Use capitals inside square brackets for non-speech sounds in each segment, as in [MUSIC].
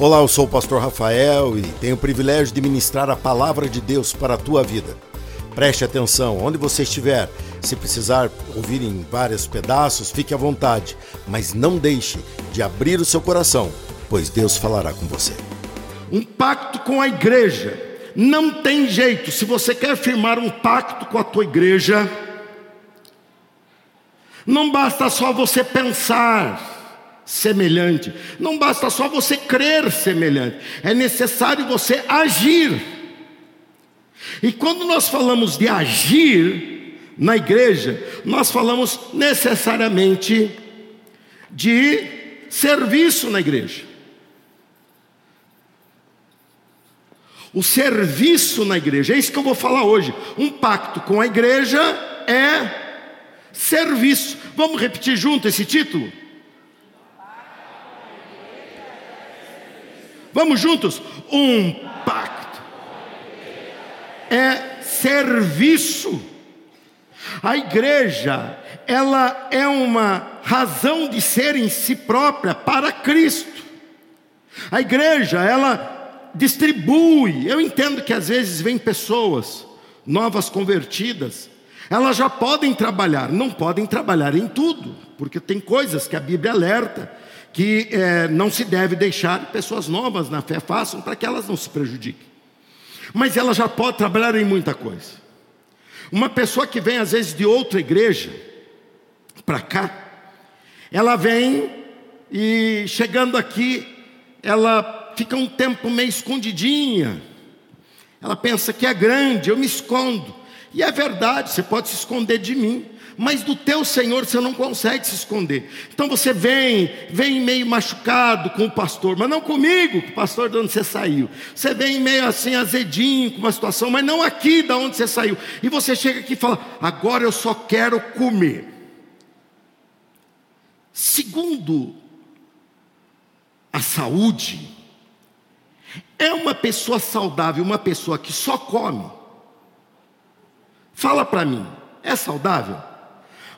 Olá, eu sou o pastor Rafael e tenho o privilégio de ministrar a palavra de Deus para a tua vida. Preste atenção, onde você estiver, se precisar ouvir em vários pedaços, fique à vontade, mas não deixe de abrir o seu coração, pois Deus falará com você. Um pacto com a igreja. Não tem jeito, se você quer firmar um pacto com a tua igreja, não basta só você pensar, semelhante. Não basta só você crer semelhante, é necessário você agir. E quando nós falamos de agir na igreja, nós falamos necessariamente de serviço na igreja. O serviço na igreja, é isso que eu vou falar hoje. Um pacto com a igreja é serviço. Vamos repetir junto esse título? Vamos juntos? Um pacto. É serviço. A igreja, ela é uma razão de ser em si própria para Cristo. A igreja, ela distribui. Eu entendo que às vezes vem pessoas novas convertidas, elas já podem trabalhar, não podem trabalhar em tudo, porque tem coisas que a Bíblia alerta que é, não se deve deixar pessoas novas na fé façam para que elas não se prejudiquem. Mas ela já pode trabalhar em muita coisa. Uma pessoa que vem às vezes de outra igreja para cá, ela vem e chegando aqui, ela fica um tempo meio escondidinha. Ela pensa que é grande, eu me escondo. E é verdade, você pode se esconder de mim mas do teu Senhor você não consegue se esconder. Então você vem, vem meio machucado com o pastor, mas não comigo, o pastor de onde você saiu. Você vem meio assim azedinho com uma situação, mas não aqui da onde você saiu. E você chega aqui e fala: agora eu só quero comer. Segundo a saúde, é uma pessoa saudável, uma pessoa que só come. Fala para mim, é saudável?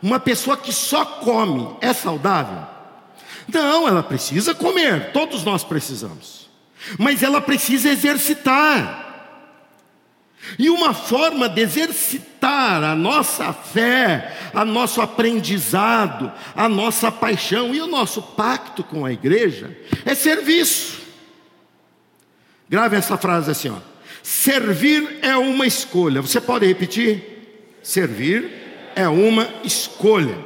Uma pessoa que só come é saudável? Não, ela precisa comer, todos nós precisamos. Mas ela precisa exercitar. E uma forma de exercitar a nossa fé, a nosso aprendizado, a nossa paixão e o nosso pacto com a igreja é serviço. Grave essa frase assim, ó. Servir é uma escolha. Você pode repetir? Servir é uma escolha.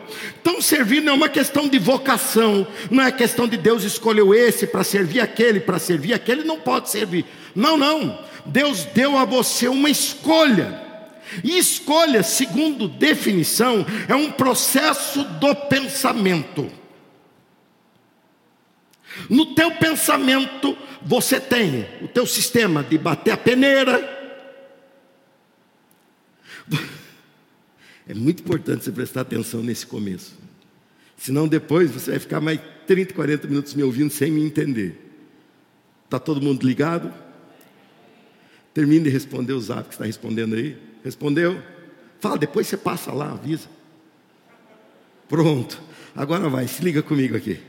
Então, servir não é uma questão de vocação, não é questão de Deus escolheu esse para servir aquele, para servir aquele, não pode servir. Não, não. Deus deu a você uma escolha. E escolha, segundo definição, é um processo do pensamento. No teu pensamento, você tem o teu sistema de bater a peneira. É muito importante você prestar atenção nesse começo. Senão depois você vai ficar mais 30, 40 minutos me ouvindo sem me entender. Está todo mundo ligado? Termine de responder o zap que está respondendo aí. Respondeu? Fala, depois você passa lá, avisa. Pronto. Agora vai, se liga comigo aqui.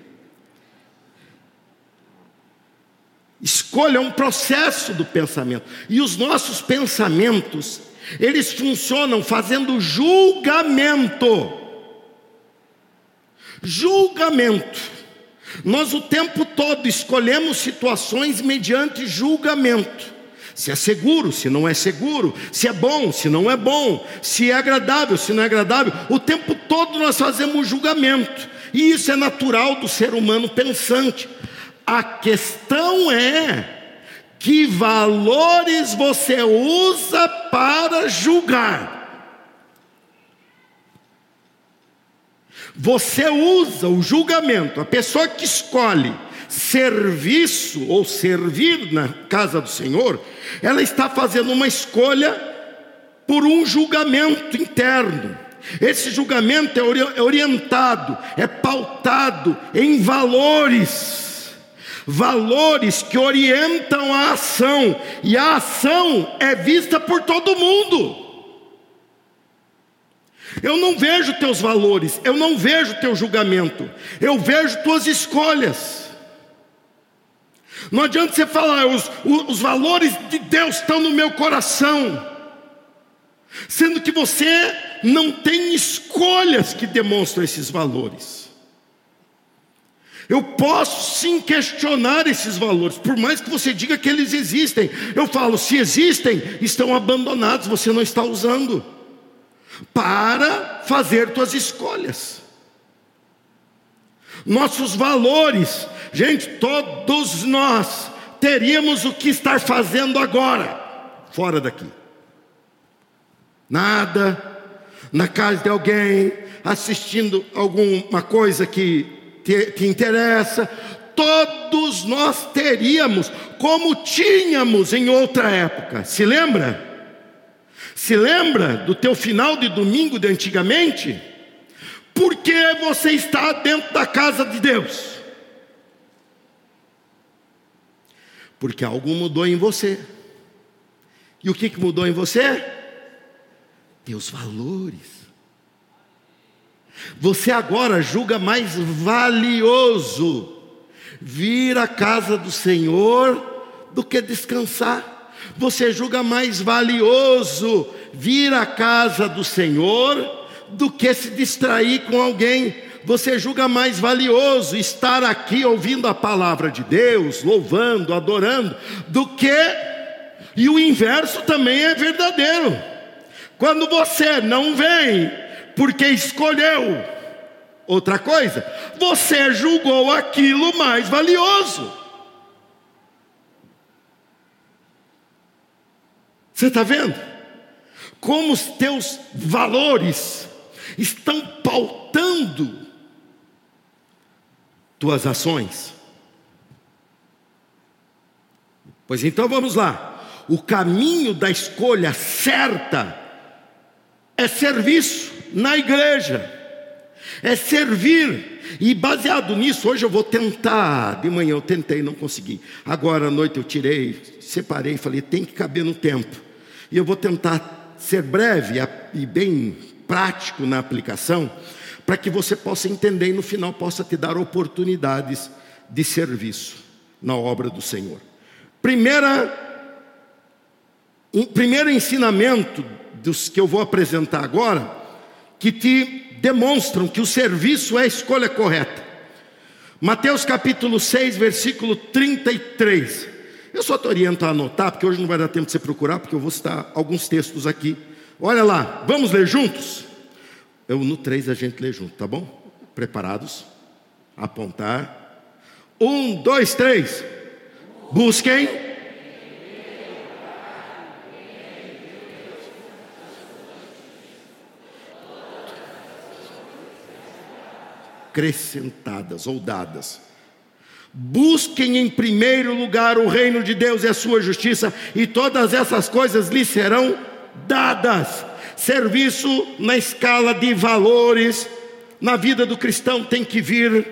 Escolha um processo do pensamento. E os nossos pensamentos, eles funcionam fazendo julgamento. Julgamento. Nós o tempo todo escolhemos situações mediante julgamento. Se é seguro, se não é seguro, se é bom, se não é bom, se é agradável, se não é agradável. O tempo todo nós fazemos julgamento. E isso é natural do ser humano pensante. A questão é que valores você usa para julgar? Você usa o julgamento, a pessoa que escolhe serviço ou servir na casa do Senhor, ela está fazendo uma escolha por um julgamento interno. Esse julgamento é orientado, é pautado em valores valores que orientam a ação, e a ação é vista por todo mundo. Eu não vejo teus valores, eu não vejo teu julgamento, eu vejo tuas escolhas. Não adianta você falar, os, os valores de Deus estão no meu coração, sendo que você não tem escolhas que demonstram esses valores. Eu posso sim questionar esses valores, por mais que você diga que eles existem. Eu falo, se existem, estão abandonados, você não está usando para fazer suas escolhas. Nossos valores, gente, todos nós teríamos o que estar fazendo agora, fora daqui. Nada, na casa de alguém, assistindo alguma coisa que te, te interessa, todos nós teríamos, como tínhamos em outra época, se lembra? Se lembra do teu final de domingo de antigamente? Por que você está dentro da casa de Deus? Porque algo mudou em você. E o que mudou em você? Teus valores. Você agora julga mais valioso vir à casa do Senhor do que descansar. Você julga mais valioso vir à casa do Senhor do que se distrair com alguém. Você julga mais valioso estar aqui ouvindo a palavra de Deus, louvando, adorando, do que. E o inverso também é verdadeiro. Quando você não vem porque escolheu outra coisa, você julgou aquilo mais valioso. Você está vendo? Como os teus valores estão pautando tuas ações. Pois então vamos lá. O caminho da escolha certa é serviço na igreja, é servir. E baseado nisso, hoje eu vou tentar. De manhã eu tentei, não consegui. Agora à noite eu tirei, separei falei: tem que caber no tempo. E eu vou tentar ser breve e bem prático na aplicação, para que você possa entender e no final possa te dar oportunidades de serviço na obra do Senhor. Primeira, primeiro ensinamento dos que eu vou apresentar agora, que te demonstram que o serviço é a escolha correta. Mateus capítulo 6, versículo 33. Eu só te oriento a anotar, porque hoje não vai dar tempo de você procurar, porque eu vou citar alguns textos aqui. Olha lá, vamos ler juntos? Eu, no 3 a gente lê junto, tá bom? Preparados? Apontar. Um, dois, três. Busquem. Acrescentadas ou dadas. Busquem em primeiro lugar o reino de Deus e a sua justiça, e todas essas coisas lhes serão dadas. Serviço na escala de valores na vida do cristão tem que vir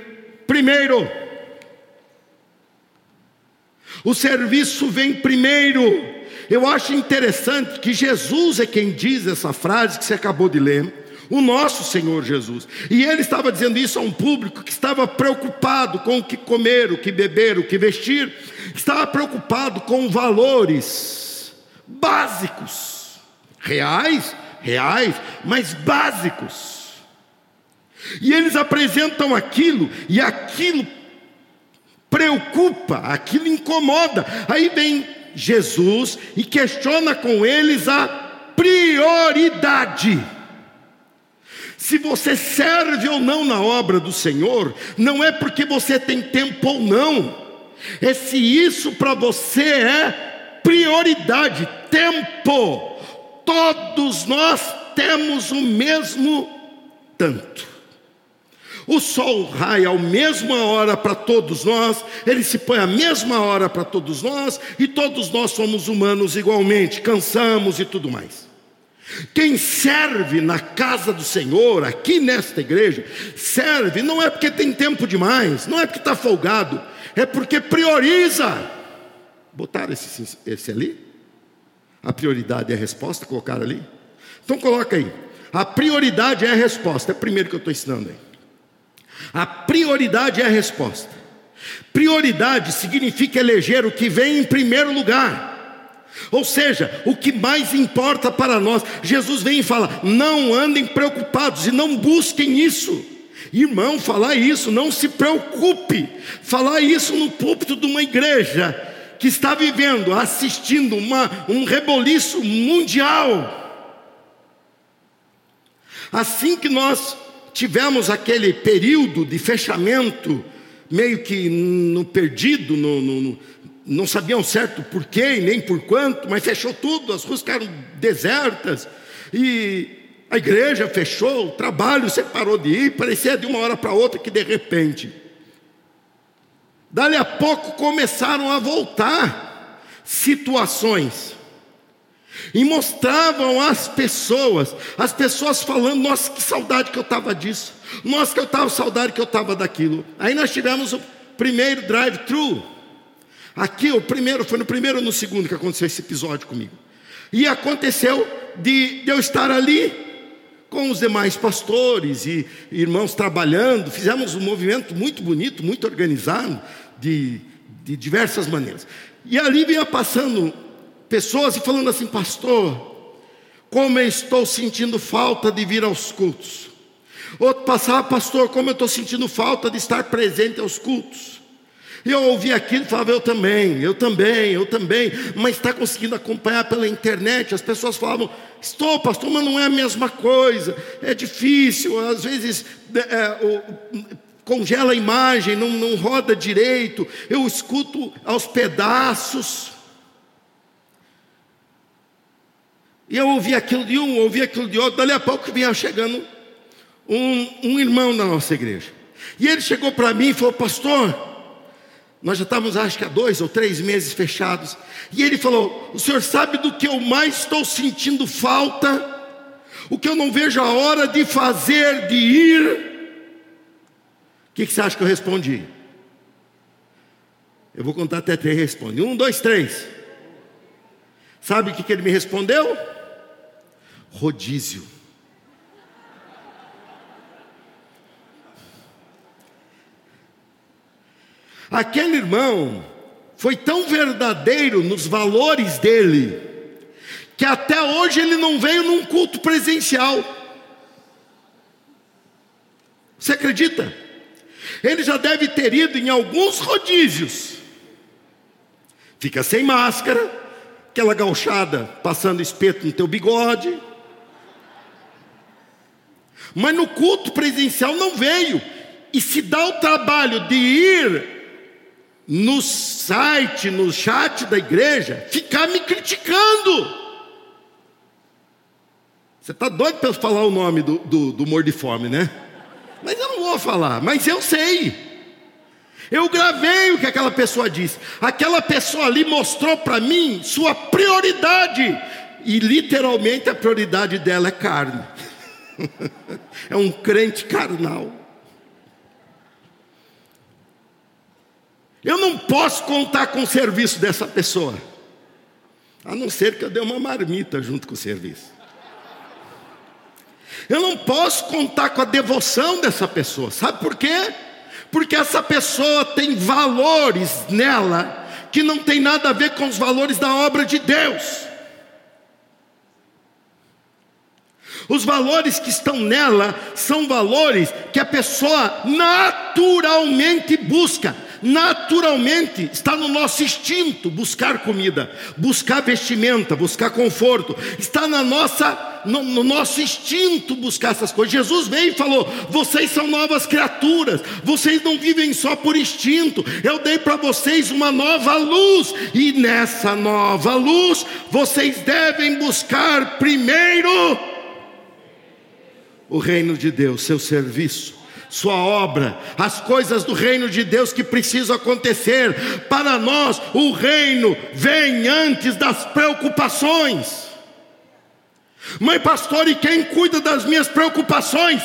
primeiro. O serviço vem primeiro. Eu acho interessante que Jesus é quem diz essa frase que você acabou de ler o nosso Senhor Jesus. E ele estava dizendo isso a um público que estava preocupado com o que comer, o que beber, o que vestir, estava preocupado com valores básicos, reais, reais, mas básicos. E eles apresentam aquilo, e aquilo preocupa, aquilo incomoda. Aí vem Jesus e questiona com eles a prioridade. Se você serve ou não na obra do Senhor, não é porque você tem tempo ou não, é se isso para você é prioridade, tempo. Todos nós temos o mesmo tanto. O sol raia a mesma hora para todos nós, ele se põe a mesma hora para todos nós, e todos nós somos humanos igualmente, cansamos e tudo mais. Quem serve na casa do Senhor, aqui nesta igreja, serve não é porque tem tempo demais, não é porque está folgado, é porque prioriza. Botaram esse, esse ali? A prioridade é a resposta, colocaram ali? Então coloca aí. A prioridade é a resposta. É o primeiro que eu estou ensinando aí. A prioridade é a resposta. Prioridade significa eleger o que vem em primeiro lugar. Ou seja, o que mais importa para nós. Jesus vem e fala: não andem preocupados e não busquem isso. Irmão, falar isso, não se preocupe. Falar isso no púlpito de uma igreja que está vivendo, assistindo uma, um reboliço mundial. Assim que nós tivemos aquele período de fechamento, meio que no perdido, no, no, no, não sabiam certo por quê nem por quanto, mas fechou tudo, as ruas ficaram desertas, e a igreja fechou, o trabalho você parou de ir, parecia de uma hora para outra que de repente. Dali a pouco começaram a voltar situações e mostravam às pessoas, as pessoas falando: Nossa, que saudade que eu estava disso, nossa, que eu estava saudade que eu estava daquilo. Aí nós tivemos o primeiro drive-thru. Aqui, o primeiro, foi no primeiro ou no segundo que aconteceu esse episódio comigo. E aconteceu de, de eu estar ali com os demais pastores e irmãos trabalhando, fizemos um movimento muito bonito, muito organizado, de, de diversas maneiras. E ali vinha passando pessoas e falando assim, pastor, como eu estou sentindo falta de vir aos cultos. Outro passava, pastor, como eu estou sentindo falta de estar presente aos cultos. E eu ouvi aquilo e falava, eu também, eu também, eu também, mas está conseguindo acompanhar pela internet. As pessoas falavam, estou, pastor, mas não é a mesma coisa, é difícil, às vezes é, é, congela a imagem, não, não roda direito, eu escuto aos pedaços. E eu ouvi aquilo de um, ouvi aquilo de outro, dali a pouco vinha chegando um, um irmão da nossa igreja. E ele chegou para mim e falou, pastor, nós já estávamos acho que há dois ou três meses fechados. E ele falou: O senhor sabe do que eu mais estou sentindo falta? O que eu não vejo a hora de fazer, de ir? O que, que você acha que eu respondi? Eu vou contar até três. Responde: Um, dois, três. Sabe o que, que ele me respondeu? rodízio. Aquele irmão foi tão verdadeiro nos valores dele, que até hoje ele não veio num culto presencial. Você acredita? Ele já deve ter ido em alguns rodízios. Fica sem máscara, aquela gauchada passando espeto no teu bigode, mas no culto presencial não veio. E se dá o trabalho de ir no site, no chat da igreja, ficar me criticando. Você está doido para falar o nome do, do, do mordiforme, né? Mas eu não vou falar, mas eu sei. Eu gravei o que aquela pessoa disse. Aquela pessoa ali mostrou para mim sua prioridade. E literalmente a prioridade dela é carne. [LAUGHS] é um crente carnal. Eu não posso contar com o serviço dessa pessoa, a não ser que eu dê uma marmita junto com o serviço. Eu não posso contar com a devoção dessa pessoa, sabe por quê? Porque essa pessoa tem valores nela que não tem nada a ver com os valores da obra de Deus. Os valores que estão nela são valores que a pessoa naturalmente busca. Naturalmente está no nosso instinto buscar comida, buscar vestimenta, buscar conforto. Está na nossa no, no, nosso instinto buscar essas coisas. Jesus veio e falou: vocês são novas criaturas, vocês não vivem só por instinto. Eu dei para vocês uma nova luz, e nessa nova luz vocês devem buscar primeiro o reino de Deus, seu serviço, sua obra, as coisas do reino de Deus que precisam acontecer. Para nós, o reino vem antes das preocupações. Mãe pastor, e quem cuida das minhas preocupações?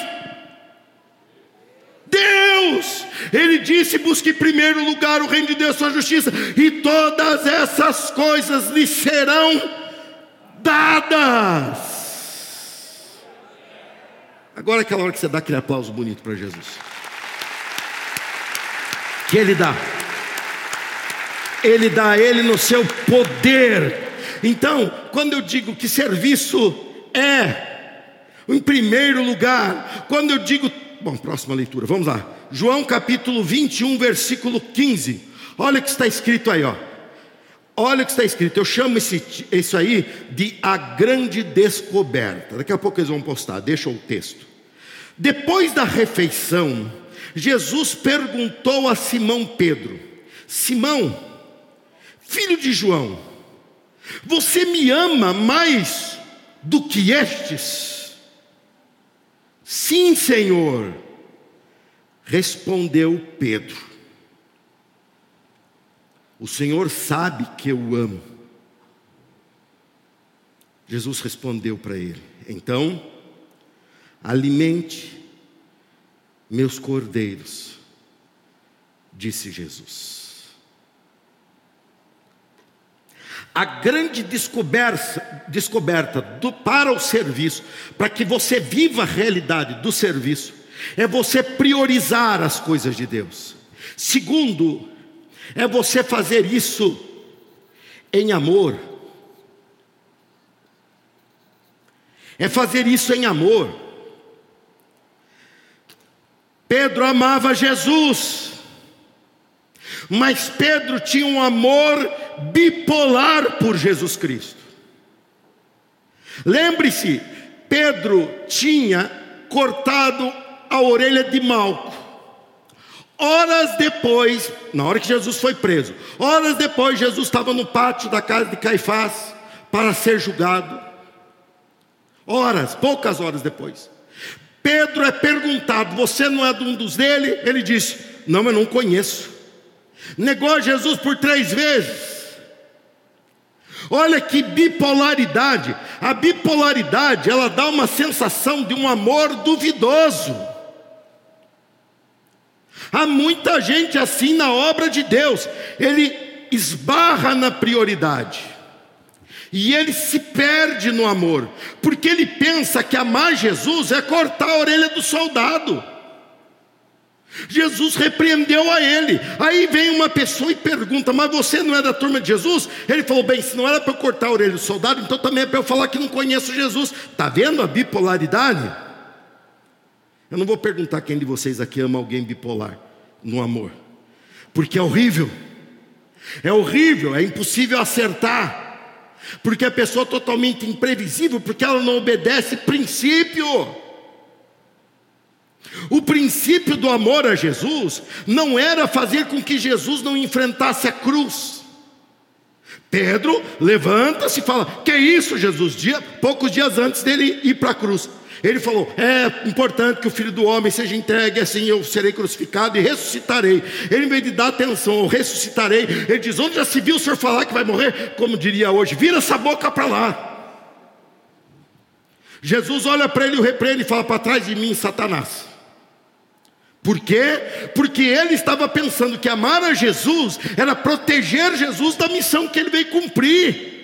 Deus, Ele disse: busque em primeiro lugar o reino de Deus, sua justiça, e todas essas coisas lhe serão dadas. Agora é aquela hora que você dá aquele aplauso bonito para Jesus. que Ele dá. Ele dá Ele no seu poder. Então, quando eu digo que serviço é, em primeiro lugar, quando eu digo. Bom, próxima leitura, vamos lá. João capítulo 21, versículo 15. Olha o que está escrito aí, ó. Olha o que está escrito. Eu chamo esse, isso aí de a grande descoberta. Daqui a pouco eles vão postar, deixa o texto. Depois da refeição, Jesus perguntou a Simão Pedro: Simão, filho de João, você me ama mais do que estes? Sim, Senhor, respondeu Pedro. O Senhor sabe que eu amo. Jesus respondeu para ele: Então, alimente meus cordeiros, disse Jesus. A grande descoberta, descoberta do, para o serviço, para que você viva a realidade do serviço, é você priorizar as coisas de Deus. Segundo, é você fazer isso em amor. É fazer isso em amor. Pedro amava Jesus, mas Pedro tinha um amor bipolar por Jesus Cristo. Lembre-se, Pedro tinha cortado a orelha de Malco. Horas depois, na hora que Jesus foi preso, horas depois, Jesus estava no pátio da casa de Caifás para ser julgado. Horas, poucas horas depois. Pedro é perguntado: Você não é de um dos dele? Ele disse: Não, eu não conheço. Negou Jesus por três vezes. Olha que bipolaridade. A bipolaridade, ela dá uma sensação de um amor duvidoso. Há muita gente assim na obra de Deus. Ele esbarra na prioridade. E ele se perde no amor, porque ele pensa que amar Jesus é cortar a orelha do soldado. Jesus repreendeu a ele. Aí vem uma pessoa e pergunta: Mas você não é da turma de Jesus? Ele falou: Bem, se não era para eu cortar a orelha do soldado, então também é para eu falar que não conheço Jesus. Está vendo a bipolaridade? Eu não vou perguntar quem de vocês aqui ama alguém bipolar no amor, porque é horrível. É horrível, é impossível acertar. Porque a pessoa é totalmente imprevisível, porque ela não obedece princípio. O princípio do amor a Jesus não era fazer com que Jesus não enfrentasse a cruz. Pedro levanta-se e fala: Que isso, Jesus? Dia, poucos dias antes dele ir para a cruz. Ele falou: É importante que o filho do homem seja entregue, assim eu serei crucificado e ressuscitarei. Ele, em vez de dar atenção, eu ressuscitarei. Ele diz: Onde já se viu o senhor falar que vai morrer? Como diria hoje, vira essa boca para lá. Jesus olha para ele, o repreende e fala: Para trás de mim, Satanás. Por quê? Porque ele estava pensando que amar a Jesus era proteger Jesus da missão que ele veio cumprir.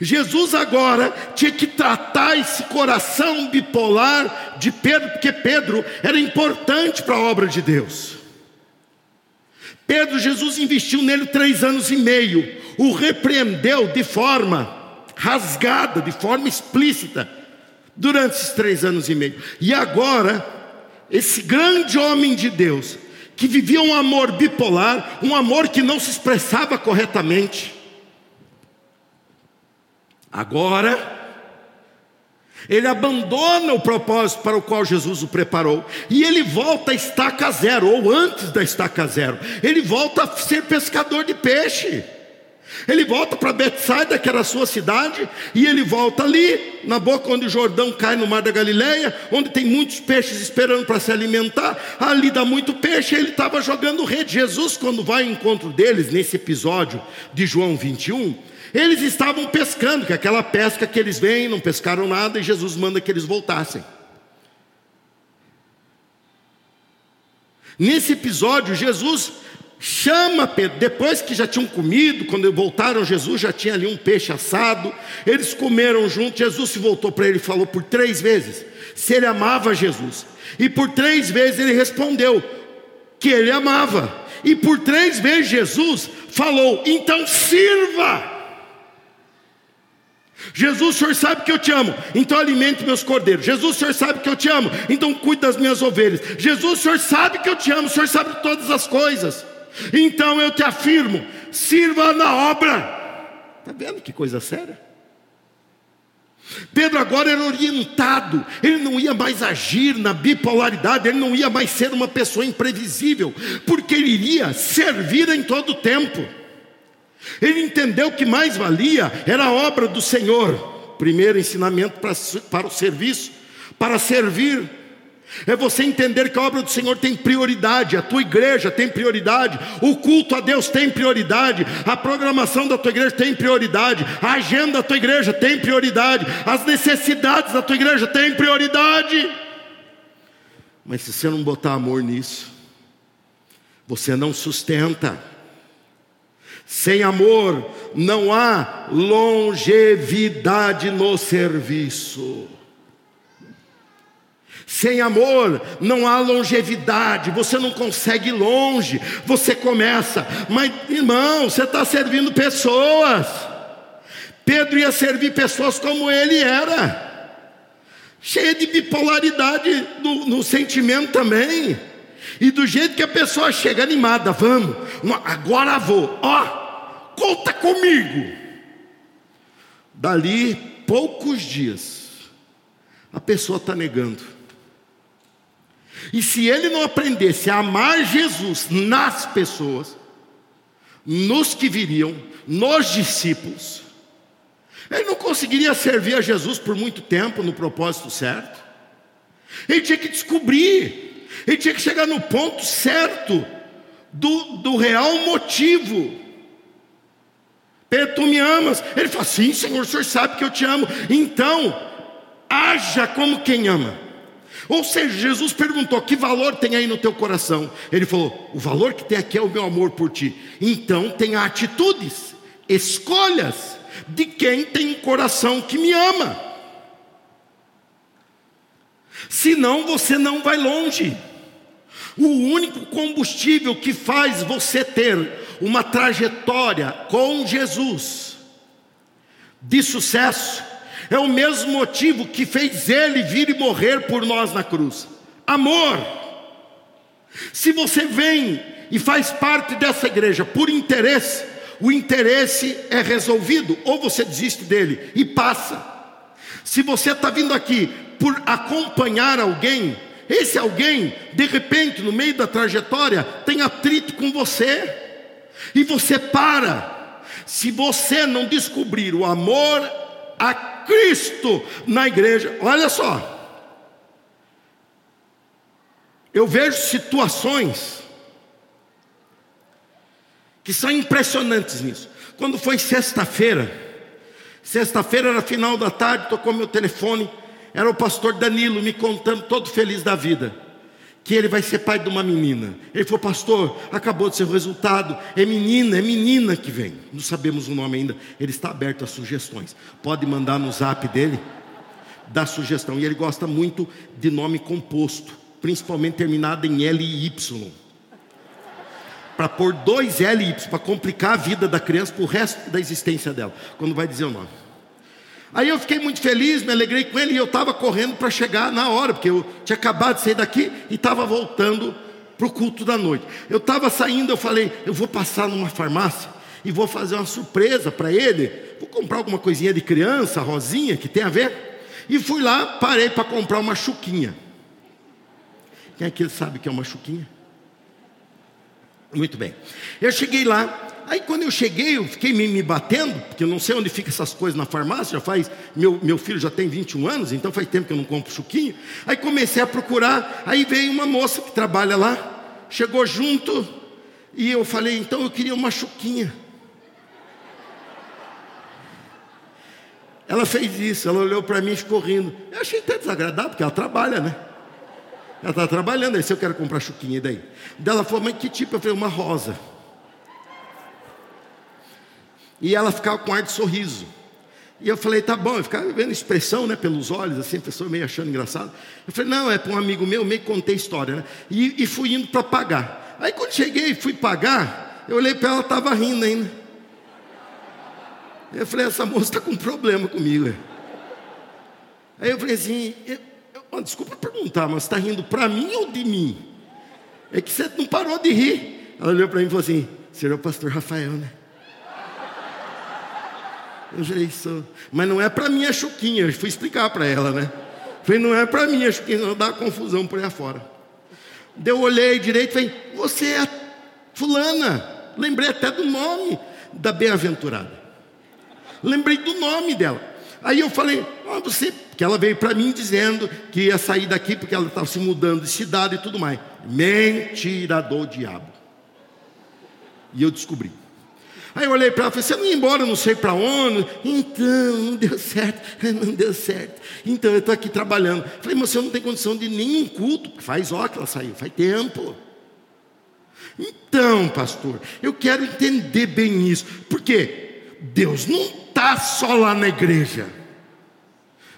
Jesus agora tinha que tratar esse coração bipolar de Pedro, porque Pedro era importante para a obra de Deus. Pedro, Jesus investiu nele três anos e meio, o repreendeu de forma rasgada, de forma explícita, durante esses três anos e meio. E agora, esse grande homem de Deus, que vivia um amor bipolar, um amor que não se expressava corretamente, Agora, ele abandona o propósito para o qual Jesus o preparou e ele volta à estaca zero, ou antes da estaca zero, ele volta a ser pescador de peixe. Ele volta para Betsaida, que era a sua cidade, e ele volta ali, na boca onde o Jordão cai no mar da Galileia, onde tem muitos peixes esperando para se alimentar. Ali dá muito peixe, ele estava jogando rede. Jesus, quando vai ao encontro deles, nesse episódio de João 21, eles estavam pescando, que é aquela pesca que eles vêm, não pescaram nada, e Jesus manda que eles voltassem. Nesse episódio, Jesus chama Pedro, depois que já tinham comido, quando voltaram, Jesus já tinha ali um peixe assado, eles comeram junto, Jesus se voltou para ele e falou por três vezes se ele amava Jesus, e por três vezes ele respondeu: que ele amava. E por três vezes Jesus falou: então sirva. Jesus, o Senhor sabe que eu te amo, então alimente meus cordeiros. Jesus, o Senhor sabe que eu te amo, então cuide das minhas ovelhas. Jesus, o Senhor sabe que eu te amo, o Senhor sabe todas as coisas. Então eu te afirmo: sirva na obra. Está vendo que coisa séria? Pedro agora era orientado, ele não ia mais agir na bipolaridade, ele não ia mais ser uma pessoa imprevisível, porque ele iria servir em todo o tempo. Ele entendeu que mais valia era a obra do Senhor, primeiro ensinamento para, para o serviço, para servir é você entender que a obra do Senhor tem prioridade, a tua igreja tem prioridade, o culto a Deus tem prioridade, a programação da tua igreja tem prioridade, a agenda da tua igreja tem prioridade, as necessidades da tua igreja tem prioridade. Mas se você não botar amor nisso, você não sustenta. Sem amor não há longevidade no serviço. Sem amor não há longevidade, você não consegue ir longe, você começa, mas irmão, você está servindo pessoas. Pedro ia servir pessoas como ele era, cheia de bipolaridade no, no sentimento também, e do jeito que a pessoa chega animada, vamos, agora vou, ó, conta comigo. Dali poucos dias, a pessoa está negando. E se ele não aprendesse a amar Jesus nas pessoas, nos que viriam, nos discípulos, ele não conseguiria servir a Jesus por muito tempo no propósito certo. Ele tinha que descobrir, ele tinha que chegar no ponto certo do, do real motivo. Pedro, tu me amas? Ele fala: Sim, Senhor, o Senhor sabe que eu te amo. Então, haja como quem ama. Ou seja, Jesus perguntou: que valor tem aí no teu coração? Ele falou: o valor que tem aqui é o meu amor por ti. Então tenha atitudes, escolhas de quem tem um coração que me ama. Senão você não vai longe. O único combustível que faz você ter uma trajetória com Jesus de sucesso é o mesmo motivo que fez ele vir e morrer por nós na cruz. Amor. Se você vem e faz parte dessa igreja por interesse, o interesse é resolvido, ou você desiste dele e passa. Se você está vindo aqui por acompanhar alguém, esse alguém, de repente, no meio da trajetória, tem atrito com você, e você para. Se você não descobrir o amor a Cristo na igreja. Olha só. Eu vejo situações que são impressionantes nisso. Quando foi sexta-feira, sexta-feira era final da tarde, tocou meu telefone, era o pastor Danilo me contando todo feliz da vida que ele vai ser pai de uma menina. Ele falou, pastor, acabou de ser o resultado. É menina, é menina que vem. Não sabemos o nome ainda. Ele está aberto a sugestões. Pode mandar no zap dele, dá sugestão. E ele gosta muito de nome composto, principalmente terminado em L e Y. Para pôr dois L e Y, para complicar a vida da criança para o resto da existência dela, quando vai dizer o nome. Aí eu fiquei muito feliz, me alegrei com ele e eu estava correndo para chegar na hora, porque eu tinha acabado de sair daqui e estava voltando para o culto da noite. Eu estava saindo, eu falei, eu vou passar numa farmácia e vou fazer uma surpresa para ele. Vou comprar alguma coisinha de criança, rosinha, que tem a ver. E fui lá, parei para comprar uma chuquinha. Quem aqui sabe o que é uma chuquinha? Muito bem. Eu cheguei lá, Aí quando eu cheguei, eu fiquei me, me batendo, porque eu não sei onde fica essas coisas na farmácia, já faz, meu, meu filho já tem 21 anos, então faz tempo que eu não compro chuquinho. Aí comecei a procurar, aí veio uma moça que trabalha lá, chegou junto, e eu falei, então eu queria uma chuquinha. Ela fez isso, ela olhou para mim e ficou rindo. Eu achei até desagradável, porque ela trabalha, né? Ela está trabalhando, aí se eu quero comprar chuquinha, e daí? Dela falou, mas que tipo? Eu falei, uma rosa. E ela ficava com ar de sorriso. E eu falei, tá bom, eu ficava vendo expressão, né, pelos olhos, assim, a pessoa meio achando engraçado. Eu falei, não, é para um amigo meu, meio que contei história, né? E, e fui indo para pagar. Aí quando cheguei e fui pagar, eu olhei para ela, estava rindo ainda. Eu falei, essa moça está com um problema comigo. Aí eu falei assim, eu, eu, desculpa perguntar, mas está rindo para mim ou de mim? É que você não parou de rir. Ela olhou para mim e falou assim, é o pastor Rafael, né? Sou. Mas não é para mim a chuquinha, eu fui explicar para ela, né? falei, não é para mim a chuquinha, não dá confusão por aí afora. Eu olhei direito e falei, você é fulana. Lembrei até do nome da bem-aventurada. Lembrei do nome dela. Aí eu falei, ah, você, que ela veio para mim dizendo que ia sair daqui porque ela estava se mudando de cidade e tudo mais. Mentira do diabo. E eu descobri. Aí eu olhei para ela e falei: Você não ia embora, não sei para onde? Então, não deu certo, [LAUGHS] não deu certo. Então eu estou aqui trabalhando. Falei, mas você não tem condição de nenhum culto. Faz ó que ela saiu, faz tempo. Então, pastor, eu quero entender bem isso. Porque Deus não está só lá na igreja.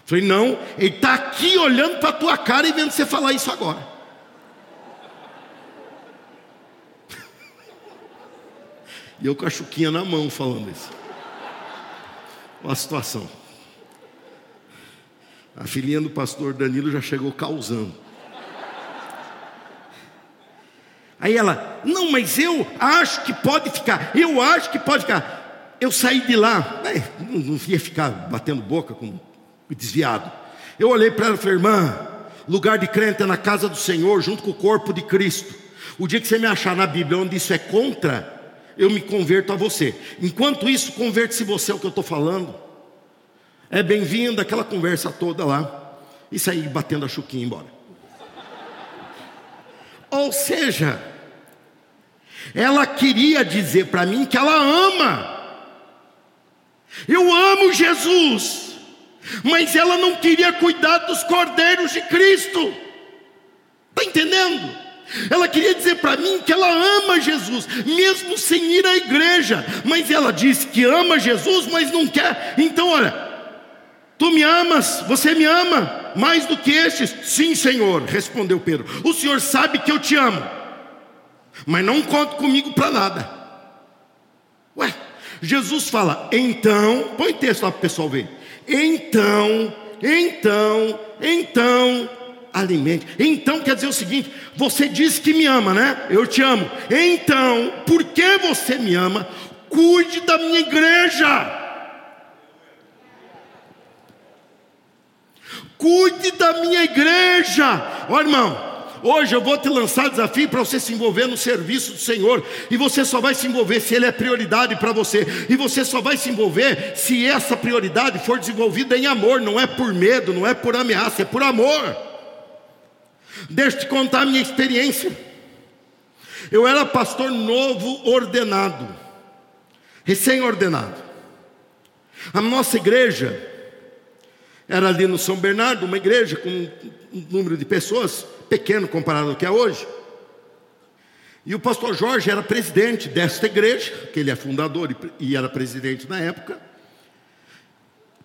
Falei, não, Ele está aqui olhando para a tua cara e vendo você falar isso agora. E eu com a chuquinha na mão falando isso. Olha a situação. A filhinha do pastor Danilo já chegou causando. Aí ela, não, mas eu acho que pode ficar, eu acho que pode ficar. Eu saí de lá, não, não ia ficar batendo boca com desviado. Eu olhei para ela e falei, irmã, lugar de crente é na casa do Senhor, junto com o corpo de Cristo. O dia que você me achar na Bíblia onde isso é contra, eu me converto a você. Enquanto isso, converte-se você ao que eu estou falando. É bem-vindo aquela conversa toda lá. E sair batendo a chuquinha embora. Ou seja, ela queria dizer para mim que ela ama. Eu amo Jesus, mas ela não queria cuidar dos cordeiros de Cristo. Está entendendo? Ela queria dizer para mim que ela ama Jesus, mesmo sem ir à igreja. Mas ela disse que ama Jesus, mas não quer. Então, olha, tu me amas, você me ama mais do que estes? Sim, Senhor, respondeu Pedro. O Senhor sabe que eu te amo, mas não conte comigo para nada. Ué, Jesus fala, então, põe texto lá para o pessoal ver. Então, então, então, alimente. Então quer dizer o seguinte: você diz que me ama, né? Eu te amo. Então, porque você me ama, cuide da minha igreja. Cuide da minha igreja. Olha, irmão, Hoje eu vou te lançar desafio para você se envolver no serviço do Senhor, e você só vai se envolver se Ele é prioridade para você, e você só vai se envolver se essa prioridade for desenvolvida em amor, não é por medo, não é por ameaça, é por amor. Deixa eu te contar a minha experiência. Eu era pastor novo ordenado, recém-ordenado. A nossa igreja era ali no São Bernardo, uma igreja com um número de pessoas pequeno comparado ao que é hoje. E o pastor Jorge era presidente desta igreja, que ele é fundador e era presidente na época,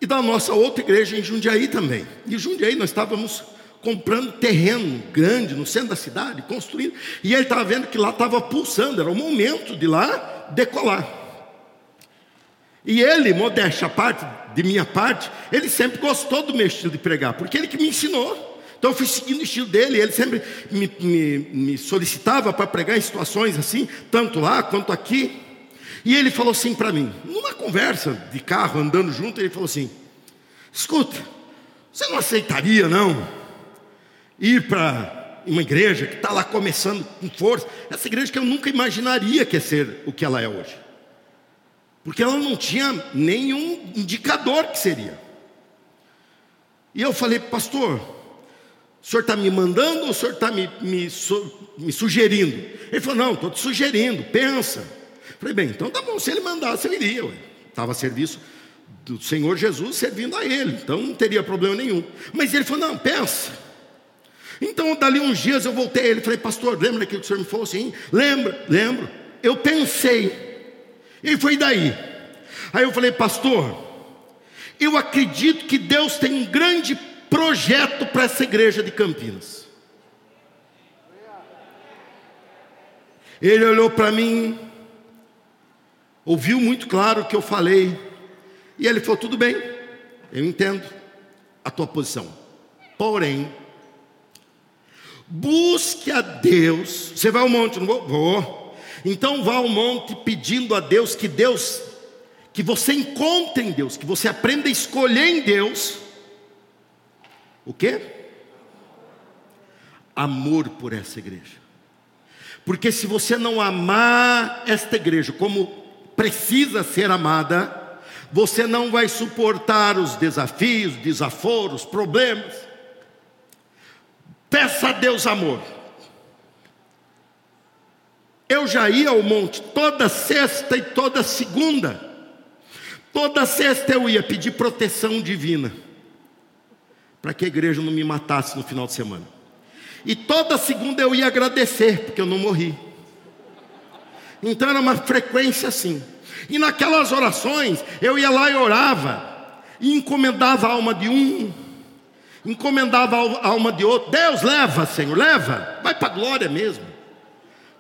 e da nossa outra igreja em Jundiaí também. E Jundiaí nós estávamos comprando terreno grande no centro da cidade, construindo, e ele estava vendo que lá estava pulsando, era o momento de lá decolar. E ele, modéstia a parte, de minha parte, ele sempre gostou do meu estilo de pregar, porque ele que me ensinou. Então eu fui seguindo o estilo dele, ele sempre me, me, me solicitava para pregar em situações assim, tanto lá quanto aqui. E ele falou assim para mim, numa conversa de carro, andando junto, ele falou assim: Escuta, você não aceitaria não? Ir para uma igreja que está lá começando com força, essa igreja que eu nunca imaginaria que ia ser o que ela é hoje, porque ela não tinha nenhum indicador que seria. E eu falei, pastor, o senhor está me mandando ou o senhor está me, me, me, sugerindo? Ele falou, não, estou te sugerindo, pensa. Eu falei, bem, então tá bom, se ele mandasse, eu iria. Estava a serviço do Senhor Jesus servindo a ele, então não teria problema nenhum. Mas ele falou, não, pensa. Então, dali uns dias eu voltei a ele falei, pastor, lembra que o senhor me falou assim? Lembra, lembro. Eu pensei. E foi daí. Aí eu falei, pastor, eu acredito que Deus tem um grande projeto para essa igreja de Campinas. Ele olhou para mim, ouviu muito claro o que eu falei, e ele falou: tudo bem, eu entendo a tua posição. Porém, busque a Deus. Você vai ao monte, não vou? Vou. Então vá ao monte pedindo a Deus que Deus, que você encontre em Deus, que você aprenda a escolher em Deus. O quê? Amor por essa igreja. Porque se você não amar esta igreja como precisa ser amada, você não vai suportar os desafios, desaforos, problemas. Peça a Deus amor. Eu já ia ao monte toda sexta e toda segunda. Toda sexta eu ia pedir proteção divina, para que a igreja não me matasse no final de semana. E toda segunda eu ia agradecer, porque eu não morri. Então era uma frequência assim. E naquelas orações, eu ia lá e orava, e encomendava a alma de um, encomendava a alma de outro. Deus, leva, Senhor, leva, vai para a glória mesmo.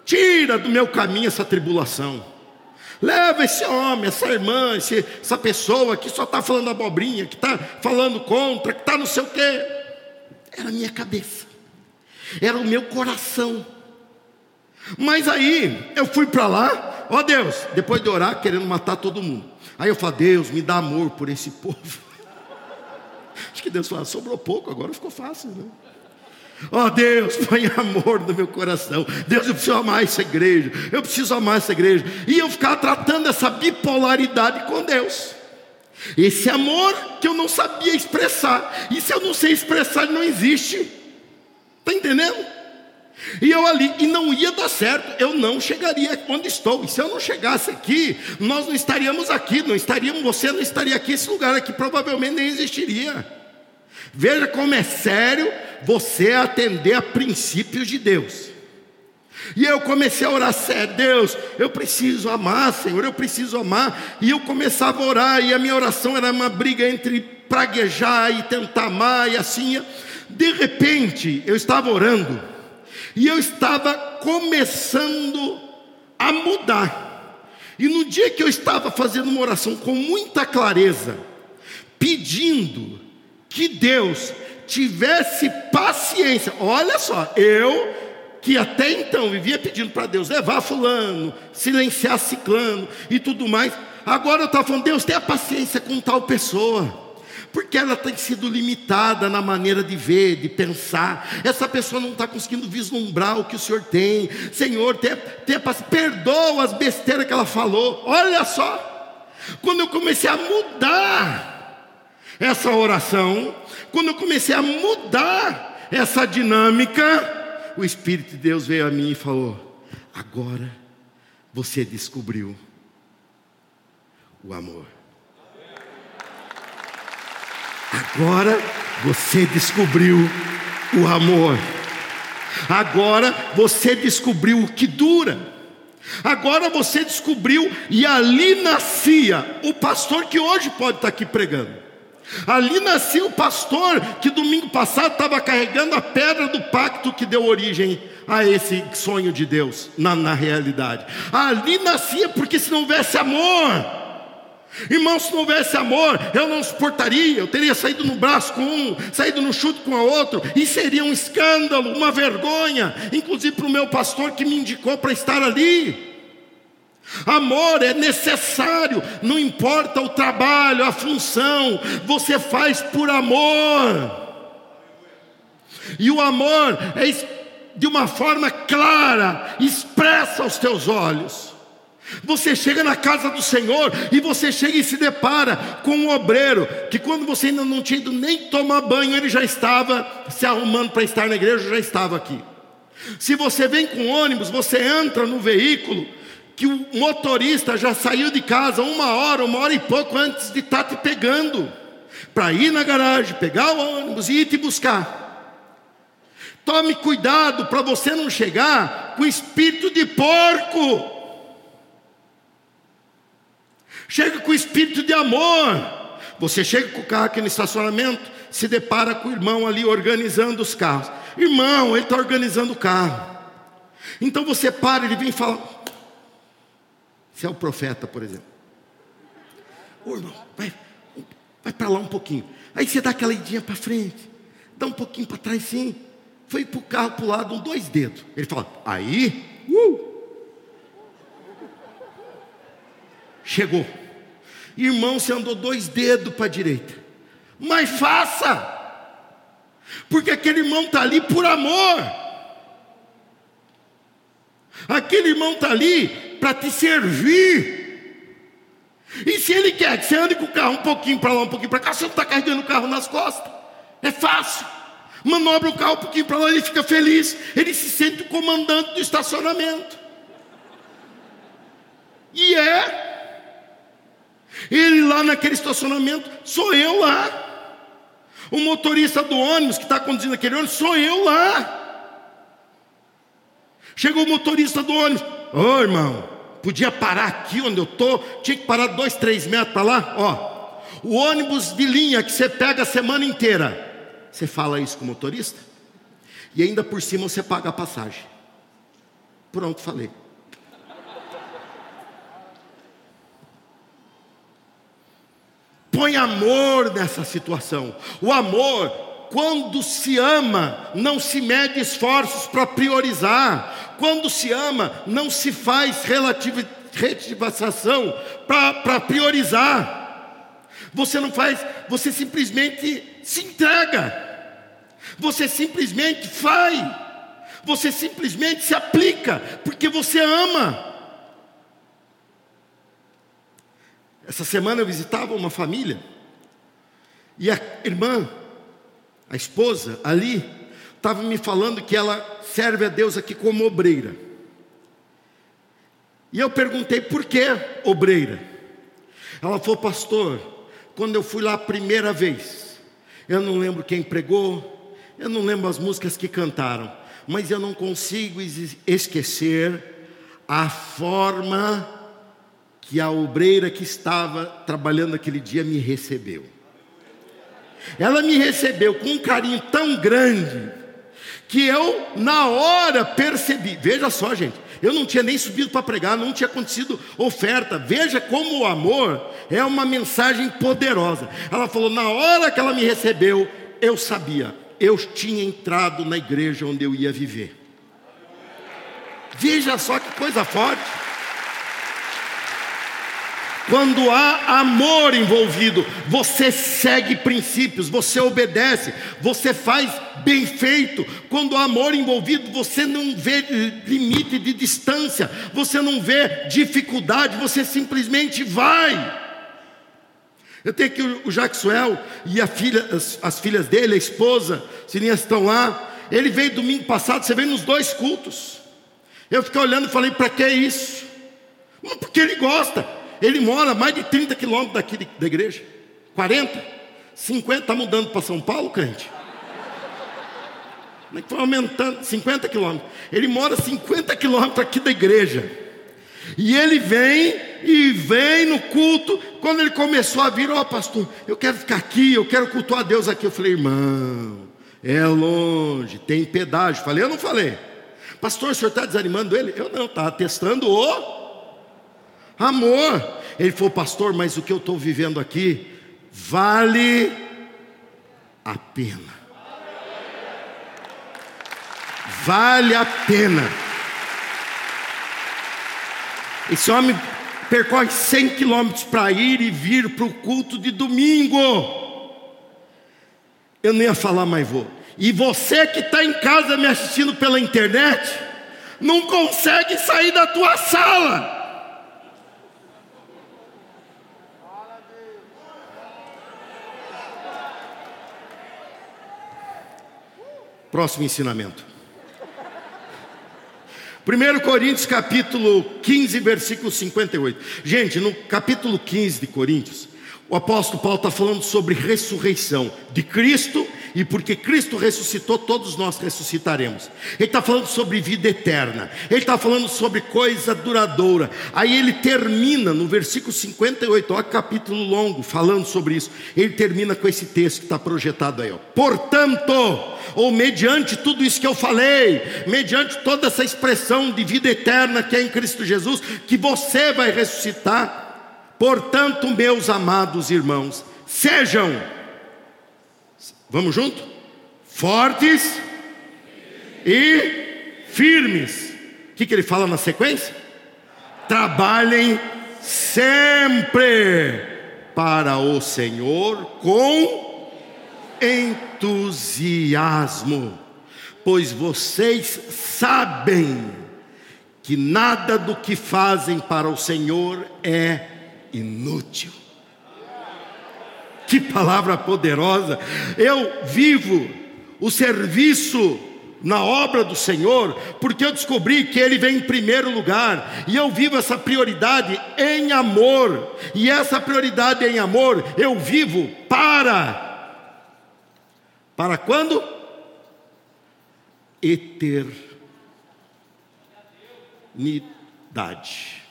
Tira do meu caminho essa tribulação. Leva esse homem, essa irmã, esse, essa pessoa que só está falando abobrinha, que está falando contra, que está não sei o quê. Era a minha cabeça, era o meu coração. Mas aí eu fui para lá, Ó Deus, depois de orar, querendo matar todo mundo. Aí eu falo, Deus, me dá amor por esse povo. Acho que Deus fala, sobrou pouco, agora ficou fácil, né? Ó oh, Deus, [LAUGHS] põe amor no meu coração. Deus, eu preciso amar essa igreja. Eu preciso amar essa igreja. E eu ficava tratando essa bipolaridade com Deus. Esse amor que eu não sabia expressar. E se eu não sei expressar, ele não existe. Está entendendo? E eu ali, e não ia dar certo, eu não chegaria onde estou. E se eu não chegasse aqui, nós não estaríamos aqui, não estaríamos, você não estaria aqui, esse lugar aqui provavelmente nem existiria. Veja como é sério você atender a princípios de Deus. E eu comecei a orar sério, Deus, eu preciso amar, Senhor, eu preciso amar. E eu começava a orar, e a minha oração era uma briga entre praguejar e tentar amar, e assim. De repente, eu estava orando, e eu estava começando a mudar. E no dia que eu estava fazendo uma oração com muita clareza, pedindo que Deus tivesse paciência. Olha só, eu que até então vivia pedindo para Deus levar fulano, silenciar ciclano e tudo mais. Agora eu estava falando, Deus, tenha paciência com tal pessoa porque ela tem sido limitada na maneira de ver, de pensar. Essa pessoa não está conseguindo vislumbrar o que o Senhor tem. Senhor, tenha, perdoa as besteiras que ela falou. Olha só, quando eu comecei a mudar essa oração, quando eu comecei a mudar essa dinâmica, o Espírito de Deus veio a mim e falou: agora você descobriu o amor. Agora você descobriu o amor. Agora você descobriu o que dura. Agora você descobriu e ali nascia o pastor que hoje pode estar aqui pregando. Ali nascia o pastor que domingo passado estava carregando a pedra do pacto que deu origem a esse sonho de Deus na, na realidade. Ali nascia porque se não houvesse amor, Irmão, se não houvesse amor, eu não suportaria, eu teria saído no braço com um, saído no chute com a outro, e seria um escândalo, uma vergonha, inclusive para o meu pastor que me indicou para estar ali. Amor é necessário, não importa o trabalho, a função, você faz por amor. E o amor é de uma forma clara, expressa aos teus olhos. Você chega na casa do Senhor e você chega e se depara com um obreiro que, quando você ainda não tinha ido nem tomar banho, ele já estava se arrumando para estar na igreja, já estava aqui. Se você vem com ônibus, você entra no veículo que o motorista já saiu de casa uma hora, uma hora e pouco antes de estar te pegando, para ir na garagem, pegar o ônibus e ir te buscar. Tome cuidado para você não chegar com espírito de porco. Chega com espírito de amor. Você chega com o carro aqui no estacionamento, se depara com o irmão ali organizando os carros. Irmão, ele está organizando o carro. Então você para, ele vem e fala. Você é o profeta, por exemplo. Ô irmão, vai, vai para lá um pouquinho. Aí você dá aquela idinha para frente, dá um pouquinho para trás sim. Foi para o carro para o lado, um dois dedos. Ele fala, aí, uh, chegou. Irmão, você andou dois dedos para a direita. Mas faça. Porque aquele irmão está ali por amor. Aquele irmão está ali para te servir. E se ele quer que você ande com o carro um pouquinho para lá, um pouquinho para cá, você não está carregando o carro nas costas. É fácil. Manobra o carro um pouquinho para lá, ele fica feliz. Ele se sente o comandante do estacionamento. E é. Ele lá naquele estacionamento, sou eu lá. O motorista do ônibus que está conduzindo aquele ônibus, sou eu lá. Chegou o motorista do ônibus, ô oh, irmão, podia parar aqui onde eu estou, tinha que parar dois, três metros para lá, ó. O ônibus de linha que você pega a semana inteira. Você fala isso com o motorista? E ainda por cima você paga a passagem. Pronto, falei. Põe amor nessa situação. O amor, quando se ama, não se mede esforços para priorizar. Quando se ama, não se faz relativização para priorizar. Você não faz, você simplesmente se entrega. Você simplesmente faz. Você simplesmente se aplica, porque você ama. Essa semana eu visitava uma família e a irmã, a esposa ali, estava me falando que ela serve a Deus aqui como obreira. E eu perguntei por que obreira. Ela falou, pastor, quando eu fui lá a primeira vez, eu não lembro quem pregou, eu não lembro as músicas que cantaram, mas eu não consigo esquecer a forma que a obreira que estava trabalhando aquele dia me recebeu. Ela me recebeu com um carinho tão grande que eu, na hora, percebi. Veja só, gente, eu não tinha nem subido para pregar, não tinha acontecido oferta. Veja como o amor é uma mensagem poderosa. Ela falou: na hora que ela me recebeu, eu sabia, eu tinha entrado na igreja onde eu ia viver. Veja só que coisa forte. Quando há amor envolvido, você segue princípios, você obedece, você faz bem feito. Quando há amor envolvido, você não vê limite de distância, você não vê dificuldade, você simplesmente vai. Eu tenho aqui o Jaxuel e filha, as, as filhas dele, a esposa, Sininha estão lá. Ele veio domingo passado, você veio nos dois cultos. Eu fiquei olhando e falei, para que isso? Porque ele gosta. Ele mora a mais de 30 quilômetros daqui da igreja. 40, 50, está mudando para São Paulo, crente? Como é que foi aumentando? 50 quilômetros. Ele mora 50 quilômetros aqui da igreja. E ele vem e vem no culto. Quando ele começou a vir, ó oh, pastor, eu quero ficar aqui, eu quero cultuar a Deus aqui. Eu falei, irmão, é longe, tem pedágio. Falei, eu não falei. Pastor, o senhor está desanimando ele? Eu não, estava testando o Amor. Ele falou, pastor, mas o que eu estou vivendo aqui vale a pena. Vale a pena. Esse homem percorre 100 quilômetros para ir e vir para o culto de domingo. Eu não ia falar, mas vou. E você que está em casa me assistindo pela internet, não consegue sair da tua sala. Próximo ensinamento. 1 Coríntios capítulo 15, versículo 58. Gente, no capítulo 15 de Coríntios, o apóstolo Paulo está falando sobre ressurreição de Cristo e porque Cristo ressuscitou, todos nós ressuscitaremos. Ele está falando sobre vida eterna, ele está falando sobre coisa duradoura. Aí ele termina no versículo 58, olha capítulo longo, falando sobre isso. Ele termina com esse texto que está projetado aí, ó. Portanto, ou mediante tudo isso que eu falei, mediante toda essa expressão de vida eterna que é em Cristo Jesus, que você vai ressuscitar. Portanto, meus amados irmãos, sejam Vamos junto? Fortes e firmes. O que, que ele fala na sequência? Trabalhem sempre para o Senhor com entusiasmo, pois vocês sabem que nada do que fazem para o Senhor é inútil. Que palavra poderosa! Eu vivo o serviço na obra do Senhor, porque eu descobri que Ele vem em primeiro lugar, e eu vivo essa prioridade em amor, e essa prioridade em amor eu vivo para. Para quando? Eternidade.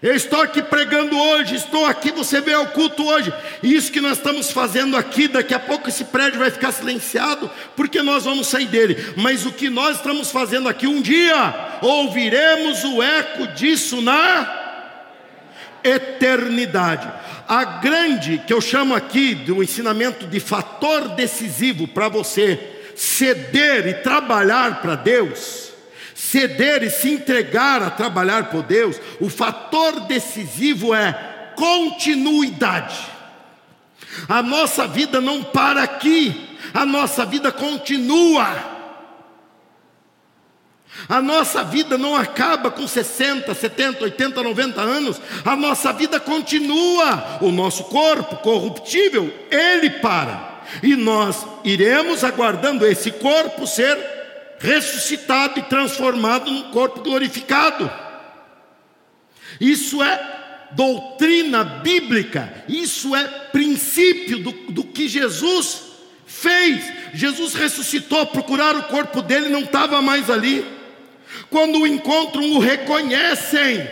Eu estou aqui pregando hoje, estou aqui, você veio ao culto hoje. Isso que nós estamos fazendo aqui, daqui a pouco esse prédio vai ficar silenciado, porque nós vamos sair dele. Mas o que nós estamos fazendo aqui, um dia ouviremos o eco disso na eternidade. A grande, que eu chamo aqui do ensinamento de fator decisivo para você ceder e trabalhar para Deus ceder e se entregar a trabalhar por Deus, o fator decisivo é continuidade. A nossa vida não para aqui, a nossa vida continua. A nossa vida não acaba com 60, 70, 80, 90 anos, a nossa vida continua. O nosso corpo corruptível, ele para. E nós iremos aguardando esse corpo ser ressuscitado e transformado num corpo glorificado. Isso é doutrina bíblica, isso é princípio do, do que Jesus fez. Jesus ressuscitou, procurar o corpo dele, não estava mais ali. Quando o encontram, o reconhecem.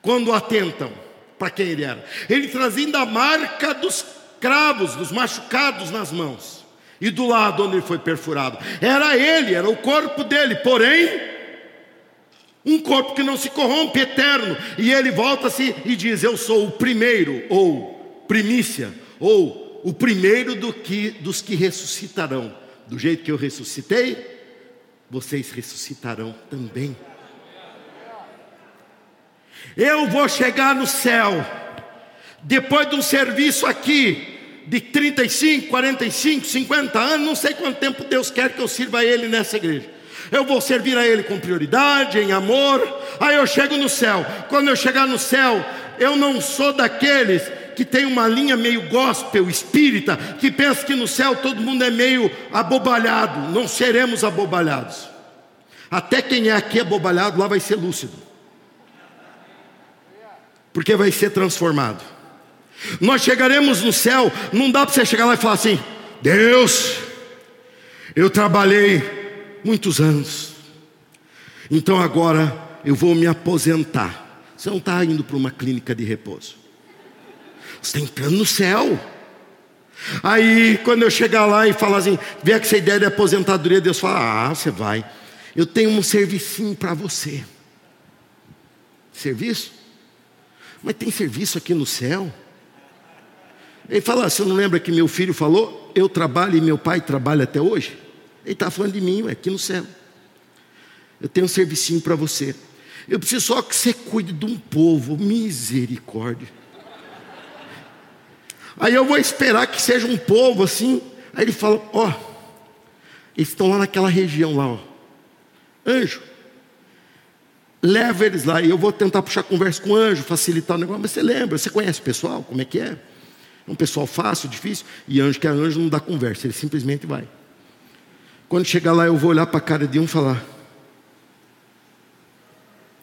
Quando atentam para quem ele era, ele trazendo a marca dos cravos, dos machucados nas mãos e do lado onde ele foi perfurado. Era ele, era o corpo dele, porém, um corpo que não se corrompe, eterno. E ele volta-se e diz: Eu sou o primeiro, ou primícia, ou o primeiro do que, dos que ressuscitarão. Do jeito que eu ressuscitei, vocês ressuscitarão também. Eu vou chegar no céu, depois de um serviço aqui, de 35, 45, 50 anos, não sei quanto tempo Deus quer que eu sirva a Ele nessa igreja. Eu vou servir a Ele com prioridade, em amor. Aí eu chego no céu. Quando eu chegar no céu, eu não sou daqueles que tem uma linha meio gospel, espírita, que pensa que no céu todo mundo é meio abobalhado. Não seremos abobalhados. Até quem é aqui abobalhado lá vai ser lúcido. Porque vai ser transformado. Nós chegaremos no céu, não dá para você chegar lá e falar assim: Deus, eu trabalhei muitos anos, então agora eu vou me aposentar. Você não está indo para uma clínica de repouso, você está entrando no céu. Aí, quando eu chegar lá e falar assim, vier com essa ideia de aposentadoria, Deus fala: Ah, você vai, eu tenho um servicinho para você. Serviço? Mas tem serviço aqui no céu? Ele fala: Você não lembra que meu filho falou? Eu trabalho e meu pai trabalha até hoje? Ele está falando de mim, aqui no céu. Eu tenho um servicinho para você. Eu preciso só que você cuide de um povo, misericórdia. Aí eu vou esperar que seja um povo assim. Aí ele fala: Ó, eles estão lá naquela região lá, ó. Anjo, leva eles lá. E eu vou tentar puxar conversa com o anjo, facilitar o negócio. Mas você lembra, você conhece o pessoal, como é que é? É um pessoal fácil, difícil. E anjo que é anjo não dá conversa, ele simplesmente vai. Quando chegar lá, eu vou olhar para a cara de um e falar: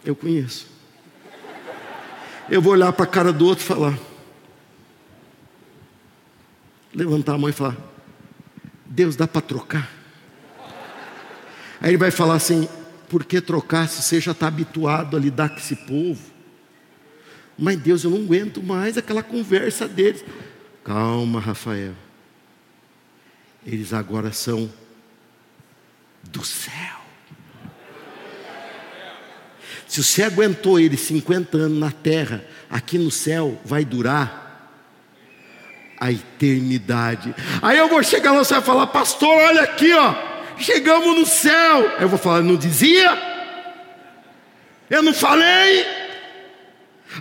Eu conheço. Eu vou olhar para a cara do outro e falar: levantar a mão e falar: Deus, dá para trocar? Aí ele vai falar assim: por que trocar se você já está habituado a lidar com esse povo? Mas Deus, eu não aguento mais aquela conversa deles. Calma, Rafael. Eles agora são do céu. Se você aguentou eles 50 anos na terra, aqui no céu vai durar a eternidade. Aí eu vou chegar lá você vai falar, pastor, olha aqui, ó, chegamos no céu. Eu vou falar, não dizia? Eu não falei?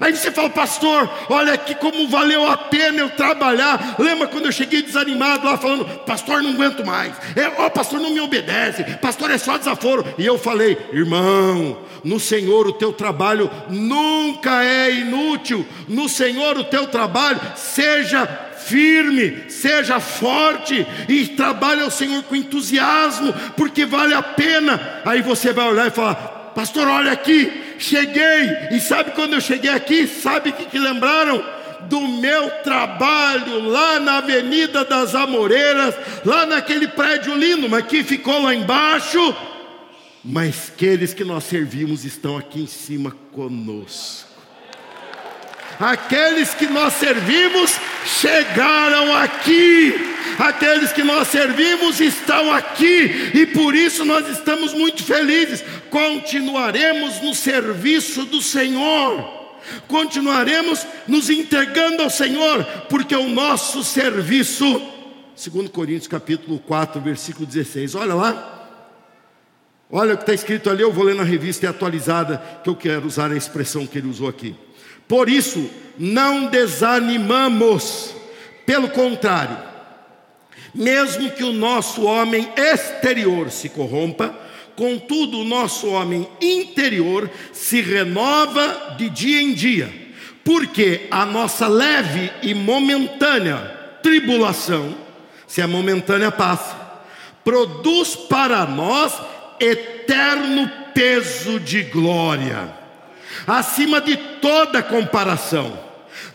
Aí você fala, pastor, olha aqui como valeu a pena eu trabalhar. Lembra quando eu cheguei desanimado lá falando, pastor, não aguento mais. É, ó, pastor, não me obedece. Pastor, é só desaforo. E eu falei, irmão, no Senhor o teu trabalho nunca é inútil. No Senhor o teu trabalho seja firme, seja forte e trabalhe ao Senhor com entusiasmo, porque vale a pena. Aí você vai olhar e falar, pastor, olha aqui cheguei, e sabe quando eu cheguei aqui? Sabe o que, que lembraram? Do meu trabalho lá na Avenida das Amoreiras, lá naquele prédio lindo, mas que ficou lá embaixo. Mas aqueles que nós servimos estão aqui em cima conosco. Aqueles que nós servimos chegaram aqui. Aqueles que nós servimos estão aqui e por isso nós estamos muito felizes. Continuaremos no serviço do Senhor. Continuaremos nos entregando ao Senhor, porque o nosso serviço, segundo Coríntios capítulo 4, versículo 16. Olha lá. Olha o que está escrito ali, eu vou ler na revista é atualizada, que eu quero usar a expressão que ele usou aqui. Por isso, não desanimamos, pelo contrário, mesmo que o nosso homem exterior se corrompa, contudo o nosso homem interior se renova de dia em dia, porque a nossa leve e momentânea tribulação, se é momentânea passa, produz para nós eterno peso de glória acima de toda comparação,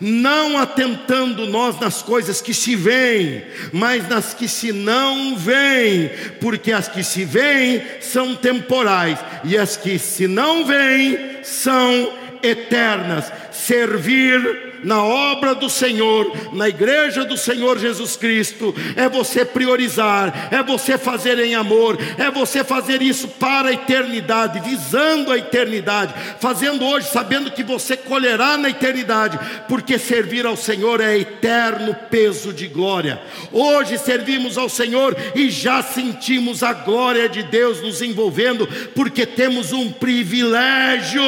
não atentando nós nas coisas que se veem, mas nas que se não veem, porque as que se veem são temporais e as que se não veem são eternas. Servir na obra do Senhor, na igreja do Senhor Jesus Cristo, é você priorizar, é você fazer em amor, é você fazer isso para a eternidade, visando a eternidade, fazendo hoje sabendo que você colherá na eternidade, porque servir ao Senhor é eterno peso de glória. Hoje servimos ao Senhor e já sentimos a glória de Deus nos envolvendo, porque temos um privilégio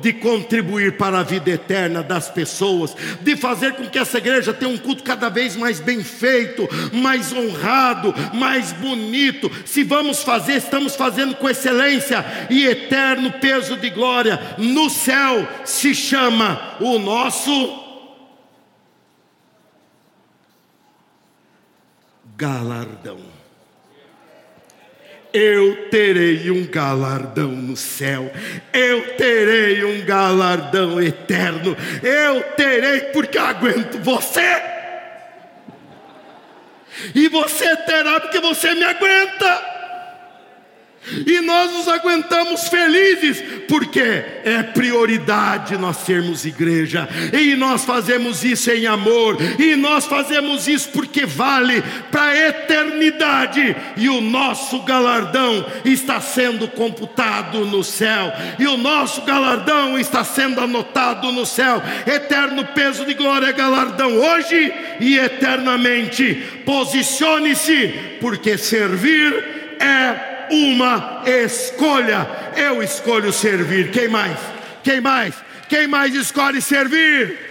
de contribuir para a vida eterna das pessoas, de fazer com que essa igreja tenha um culto cada vez mais bem feito, mais honrado, mais bonito. Se vamos fazer, estamos fazendo com excelência e eterno peso de glória. No céu se chama o nosso galardão eu terei um galardão no céu, eu terei um galardão eterno, eu terei, porque aguento você, e você terá, porque você me aguenta. E nós nos aguentamos felizes, porque é prioridade nós sermos igreja, e nós fazemos isso em amor, e nós fazemos isso porque vale para a eternidade, e o nosso galardão está sendo computado no céu, e o nosso galardão está sendo anotado no céu, eterno peso de glória, galardão hoje e eternamente. Posicione-se, porque servir é uma escolha. Eu escolho servir. Quem mais? Quem mais? Quem mais escolhe servir?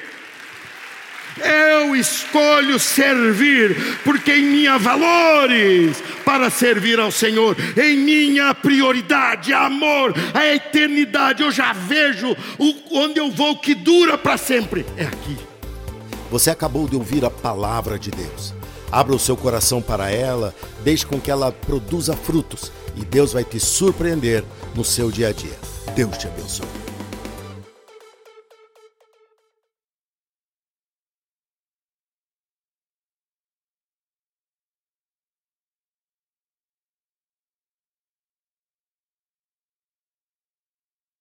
Eu escolho servir, porque em minha valores para servir ao Senhor, em minha prioridade, amor, a eternidade, eu já vejo onde eu vou que dura para sempre. É aqui. Você acabou de ouvir a palavra de Deus. Abra o seu coração para ela, deixe com que ela produza frutos e Deus vai te surpreender no seu dia a dia. Deus te abençoe.